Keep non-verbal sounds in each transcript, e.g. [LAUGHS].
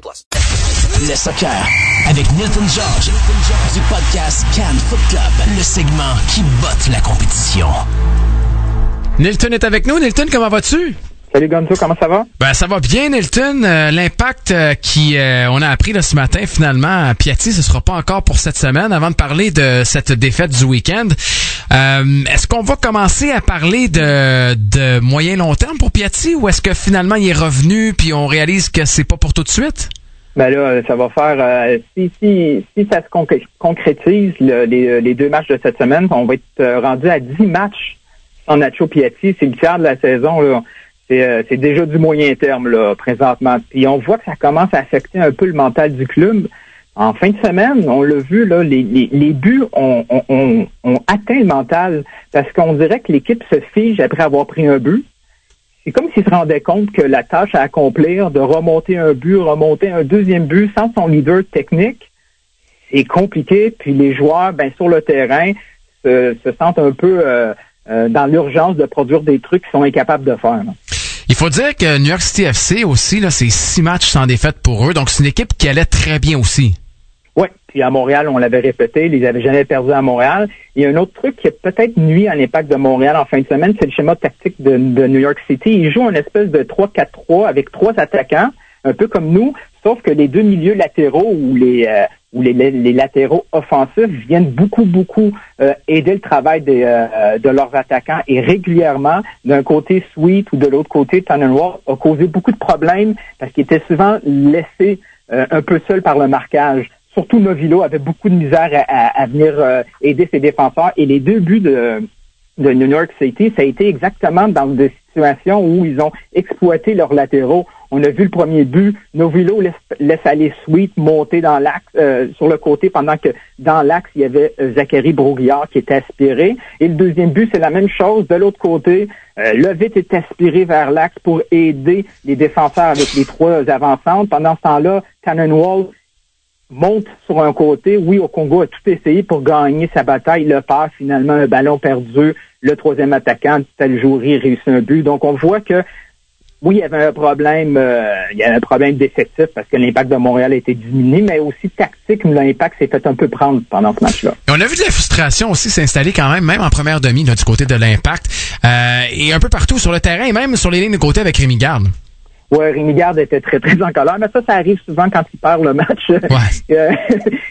plus. Le soccer avec Nilton George du podcast Can Foot Club, le segment qui botte la compétition. Nilton est avec nous. Nilton, comment vas-tu? Salut Gonzo, comment ça va? Ben ça va bien, Nilton. Euh, L'impact euh, qui euh, on a appris là, ce matin, finalement, à Piatti, ce sera pas encore pour cette semaine. Avant de parler de cette défaite du week-end, euh, est-ce qu'on va commencer à parler de, de moyen long terme pour Piatti ou est-ce que finalement il est revenu puis on réalise que c'est pas pour tout de suite? Ben là, ça va faire euh, si, si, si ça se concré- concrétise le- les, les deux matchs de cette semaine, on va être euh, rendu à 10 matchs sans Nacho Piatti. C'est le tiers de la saison. Là. C'est, euh, c'est déjà du moyen terme là, présentement. Puis on voit que ça commence à affecter un peu le mental du club. En fin de semaine, on l'a vu, là, les, les, les buts ont, ont, ont- atteint le mental parce qu'on dirait que l'équipe se fige après avoir pris un but. C'est comme s'il se rendait compte que la tâche à accomplir de remonter un but, remonter un deuxième but sans son leader technique, c'est compliqué. Puis les joueurs, ben, sur le terrain, se, se sentent un peu euh, euh, dans l'urgence de produire des trucs qu'ils sont incapables de faire. Faut dire que New York City FC aussi, là, c'est six matchs sans défaite pour eux, donc c'est une équipe qui allait très bien aussi. Oui, puis à Montréal, on l'avait répété, ils n'avaient jamais perdu à Montréal. Il y a un autre truc qui a peut-être nuit à l'impact de Montréal en fin de semaine, c'est le schéma tactique de, de New York City. Ils jouent une espèce de 3-4-3 avec trois attaquants, un peu comme nous, sauf que les deux milieux latéraux ou les euh, ou les, les- latéraux offensifs viennent beaucoup, beaucoup euh, aider le travail euh, de leurs attaquants et régulièrement, d'un côté Sweet ou de l'autre côté Tannenwald a causé beaucoup de problèmes parce qu'il était souvent laissé un peu seul par le marquage. Surtout Novilo avait beaucoup de misère à, à- à venir aider ses défenseurs et les deux buts de, de New York City, ça a été exactement dans des situations où ils ont exploité leurs latéraux. On a vu le premier but, Novilo laisse, laisse aller Sweet monter dans l'axe euh, sur le côté pendant que dans l'axe il y avait euh, Zachary Broguillard qui était aspiré. Et le deuxième but c'est la même chose de l'autre côté. Euh, Levitt est aspiré vers l'axe pour aider les défenseurs avec les trois avancantes. Pendant ce temps-là, Tannenwald monte sur un côté. Oui, au Congo a tout essayé pour gagner sa bataille. Le passe, finalement, un ballon perdu. Le troisième attaquant, Taljouri, réussit un but. Donc, on voit que oui, il y avait un problème, euh, il y avait un problème d'effectif parce que l'impact de Montréal a été diminué, mais aussi tactique, l'impact s'est fait un peu prendre pendant ce match-là. On a vu de la frustration aussi s'installer quand même, même en première demi là, du côté de l'impact, euh, et un peu partout sur le terrain, et même sur les lignes de côté avec Rémi Garde. Ouais, Rémi Garde était très, très en colère, mais ça, ça arrive souvent quand il perd le match. [LAUGHS] Euh,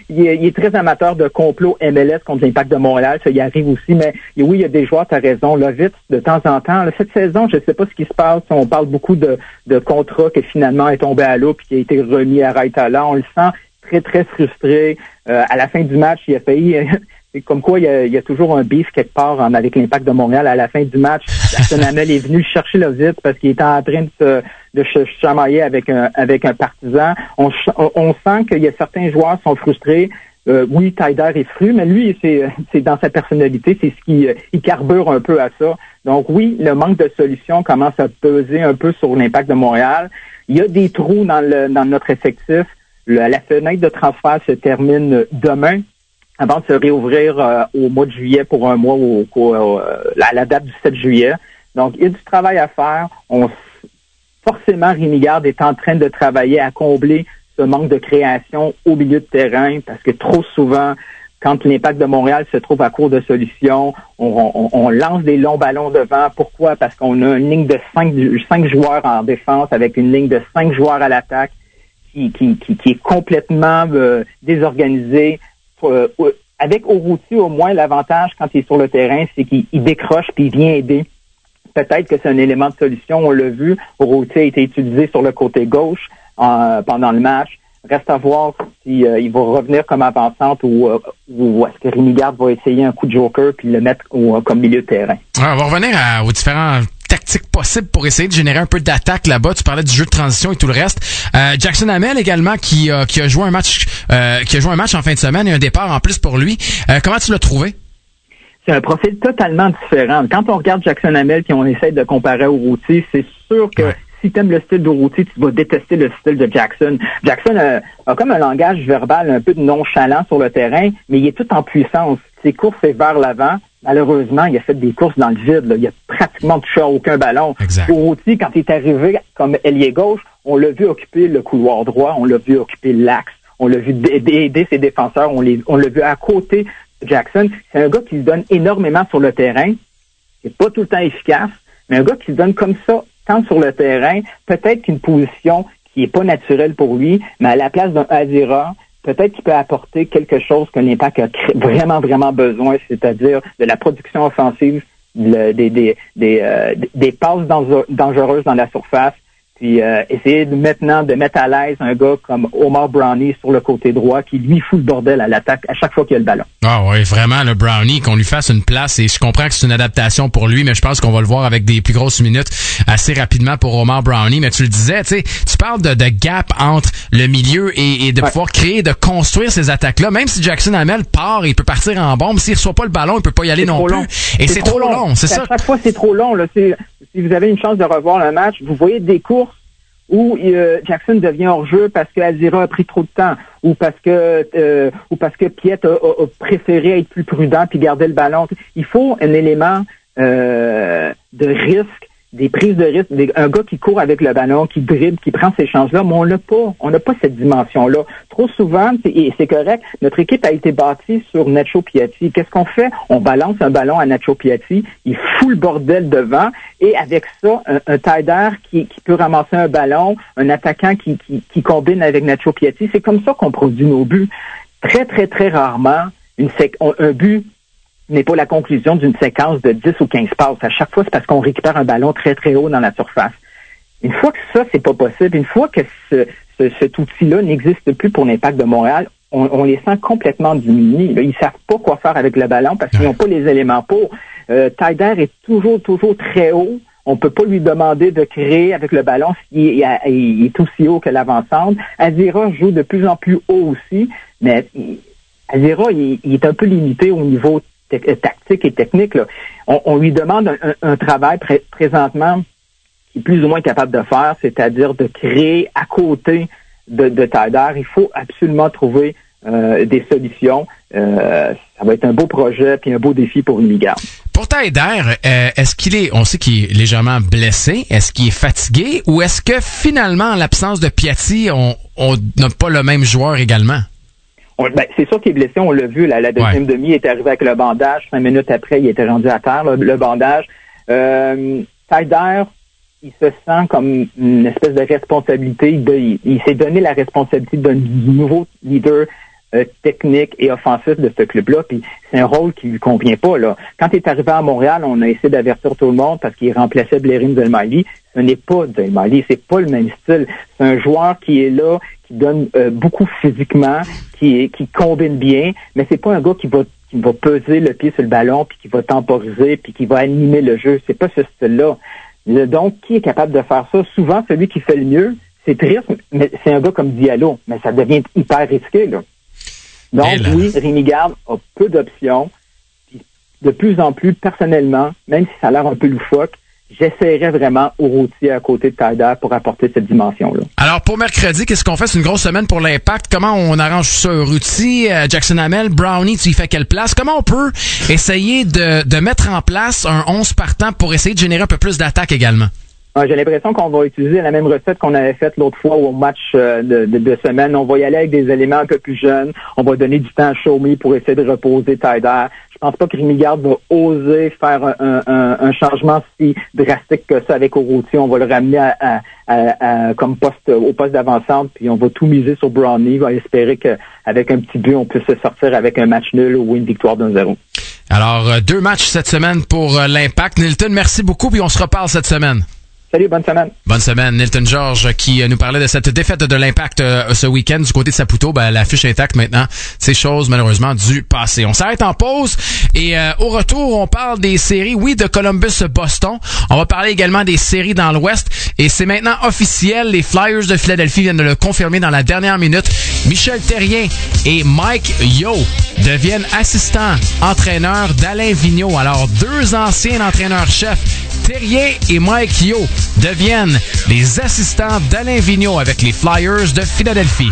il, est, il est très amateur de complot MLS contre l'impact de Montréal, ça y arrive aussi, mais oui, il y a des joueurs, tu as raison, Lovitz, de temps en temps. Là, cette saison, je ne sais pas ce qui se passe, on parle beaucoup de, de contrats qui finalement est tombé à l'eau puis qui a été remis à Raitala. On le sent très, très frustré. Euh, à la fin du match, il a failli... C'est comme quoi il y, a, il y a toujours un beef quelque part en- avec l'impact de Montréal. À la fin du match, [LAUGHS] Hamel est venu chercher le vite parce qu'il était en train de se de se chamailler avec un avec un partisan. On, on, sent qu'il y a certains joueurs qui sont frustrés. Euh, oui, Tyder est fru, mais lui, c'est c'est dans sa personnalité, c'est ce qui euh, il carbure un peu à ça. Donc oui, le manque de solutions commence à peser un peu sur l'impact de Montréal. Il y a des trous dans le dans notre effectif. Le- la fenêtre de transfert se termine demain avant de se réouvrir euh, au mois de juillet pour un mois au- au- à la date du 7 juillet. Donc, il y a du travail à faire. On, forcément, Rémi Garde est en train de travailler à combler ce manque de création au milieu de terrain parce que trop souvent, quand l'impact de Montréal se trouve à court de solutions, on, on- on lance des longs ballons devant. Pourquoi? Parce qu'on a une ligne de cinq, cinq joueurs en défense avec une ligne de cinq joueurs à l'attaque qui, qui, qui, qui est complètement euh, désorganisée. Euh, avec Orouti, au moins, l'avantage quand il est sur le terrain, c'est qu'il il décroche puis il vient aider. Peut-être que c'est un élément de solution. On l'a vu. Orouti a été utilisé sur le côté gauche pendant le match. Reste à voir si euh, va revenir comme avancante ou, euh, est-ce que Rémi Garde va essayer un coup de joker puis le mettre comme milieu de terrain. Ouais, on va revenir aux différents tactiques possibles pour essayer de générer un peu d'attaque là-bas. Tu parlais du jeu de transition et tout le reste. Euh, Jackson Hamel également qui, qui a joué un match qui a joué un match en fin de semaine et un départ en plus pour lui. comment tu l'as trouvé? c'est un profil totalement différent. Quand on regarde Jackson Hamel et on essaie de comparer au routier, c'est sûr que si tu aimes le style de routier, tu vas détester le style de Jackson. Jackson a, comme un langage verbal un peu nonchalant sur le terrain, mais il est tout en puissance. Ses courses, c'est vers l'avant. Malheureusement, il a fait des courses dans le vide. Il a pratiquement touché à aucun ballon. Exact. Routier, quand il est arrivé comme ailier gauche, on l'a vu occuper le couloir droit, on l'a vu occuper l'axe, on l'a vu aider ses défenseurs, on l'a vu à côté Jackson, c'est un gars qui se donne énormément sur le terrain. C'est pas tout le temps efficace, mais un gars qui se donne comme ça, tant sur le terrain, peut-être qu'une position qui est pas naturelle pour lui, mais à la place d'un Azira, peut-être qu'il peut apporter quelque chose que l'Impact a vraiment, vraiment besoin, c'est-à-dire de la production offensive, des, des, des, euh, des passes dangereuses dans la surface, puis euh, essayer de, maintenant de mettre à l'aise un gars comme Omar Brownie sur le côté droit qui lui fout le bordel à l'attaque à chaque fois qu'il y a le ballon. Ah oui, vraiment le Brownie qu'on lui fasse une place et je comprends que c'est une adaptation pour lui mais je pense qu'on va le voir avec des plus grosses minutes assez rapidement pour Omar Brownie. Mais tu le disais, tu sais, tu parles de, de gap entre le milieu et, de pouvoir créer de construire ces attaques là même si Jackson Hamel part, il peut partir en bombe, s'il reçoit pas le ballon, il peut pas y aller non plus. Et c'est trop, long, c'est ça. À chaque fois c'est trop long là, si vous avez une chance de revoir le match, vous voyez des courses où euh, Jackson devient hors jeu parce que Azira a pris trop de temps, ou parce que euh, ou parce que Piet a, préféré être plus prudent puis garder le ballon. Il faut un élément euh, de risque des prises de risque, un gars qui court avec le ballon, qui dribble, qui prend ces chances-là, mais on l'a pas. On n'a pas cette dimension-là. Trop souvent, et c'est correct, notre équipe a été bâtie sur Nacho Piatti. Qu'est-ce qu'on fait? On balance un ballon à Nacho Piatti, il fout le bordel devant, et avec ça, un, un qui, peut ramasser un ballon, un attaquant qui, qui, combine avec Nacho Piatti. C'est comme ça qu'on produit nos buts. Très, très, très rarement, une un but n'est pas la conclusion d'une séquence de 10 ou 15 passes. À chaque fois, c'est parce qu'on récupère un ballon très, très haut dans la surface. Une fois que ça, c'est pas possible, une fois que cet outil-là n'existe plus pour l'impact de Montréal, on, les sent complètement diminués. Là, ils savent pas quoi faire avec le ballon parce qu'ils n'ont pas les éléments pour. Euh, est toujours, toujours très haut. On peut pas lui demander de créer avec le ballon s'il est, aussi haut que l'avant-centre. Azira joue de plus en plus haut aussi, mais Azira, il, est un peu limité au niveau tactique et technique. On, lui demande un, travail présentement qui est plus ou moins capable de faire, c'est-à-dire de créer à côté de, de Il faut absolument trouver euh, des solutions. Euh, ça va être un beau projet puis un beau défi pour une Ligue. Pour Taider, est-ce qu'il est, on sait qu'il est légèrement blessé, est-ce qu'il est fatigué? Ou est-ce que finalement, en l'absence de Piatti, on n'a pas le même joueur également? Ben, c'est sûr qu'il est blessé, on l'a vu. la deuxième demi, il est arrivé avec le bandage. Cinq minutes après, il était rendu à terre, le, bandage. Euh, il se sent comme une espèce de responsabilité. il, s'est donné la responsabilité d'un nouveau leader euh, technique et offensif de ce club-là. Puis c'est un rôle qui lui convient pas. Là. Quand il est arrivé à Montréal, on a essayé d'avertir tout le monde parce qu'il remplaçait Blairin Delmali. Ce n'est pas Delmali, c'est pas le même style. C'est un joueur qui est là, qui donne euh, beaucoup physiquement, qui, qui combine bien, mais c'est pas un gars qui va qui va peser le pied sur le ballon, puis qui va temporiser, puis qui va animer le jeu. C'est pas ce style-là. Donc, qui est capable de faire ça? Souvent, celui qui fait le mieux, c'est triste, mais c'est un gars comme Diallo, mais ça devient hyper risqué. Là. Donc, oui, Rémi Garde a peu d'options. De plus en plus, personnellement, même si ça a l'air un peu loufoque, j'essaierais vraiment au routier à côté de Tyder pour apporter cette dimension-là. Alors, pour mercredi, qu'est-ce qu'on fait? C'est une grosse semaine pour l'impact. Comment on arrange ça? Routier, euh, Jackson Hamel, Brownie, tu y fais quelle place? Comment on peut essayer de, de mettre en place un 11 partant pour essayer de générer un peu plus d'attaque également? J'ai l'impression qu'on va utiliser la même recette qu'on avait faite l'autre fois au match euh, de, semaine. On va y aller avec des éléments un peu plus jeunes. On va donner du temps à Xiaomi pour essayer de reposer Tyder. Je pense pas que Rémi Garde va oser faire un, changement si drastique que ça avec Orochi. On va le ramener à, comme poste au poste d'avancante, puis on va tout miser sur Brownie. On va espérer qu'avec un petit but, on puisse se sortir avec un match nul ou une victoire d'un zéro. Alors, euh, deux matchs cette semaine pour euh, l'Impact. Nilton, merci beaucoup, puis on se reparle cette semaine. Salut, bonne semaine. Bonne semaine. Nilton George qui euh, nous parlait de cette défaite de l'impact euh, ce week-end du côté de Saputo. Ben, la fiche intacte maintenant. Ces choses, malheureusement, du passé. On s'arrête en pause et euh, au retour, on parle des séries, oui, de Columbus-Boston. On va parler également des séries dans l'Ouest et c'est maintenant officiel. Les Flyers de Philadelphie viennent de le confirmer dans la dernière minute. Michel Terrien et Mike Yo deviennent assistants entraîneurs d'Alain Vigneault. Alors, deux anciens entraîneurs-chefs, Terrien et Mike Yo, deviennent les assistants d'Alain Vigneault avec les Flyers de Philadelphie.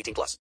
18 plus.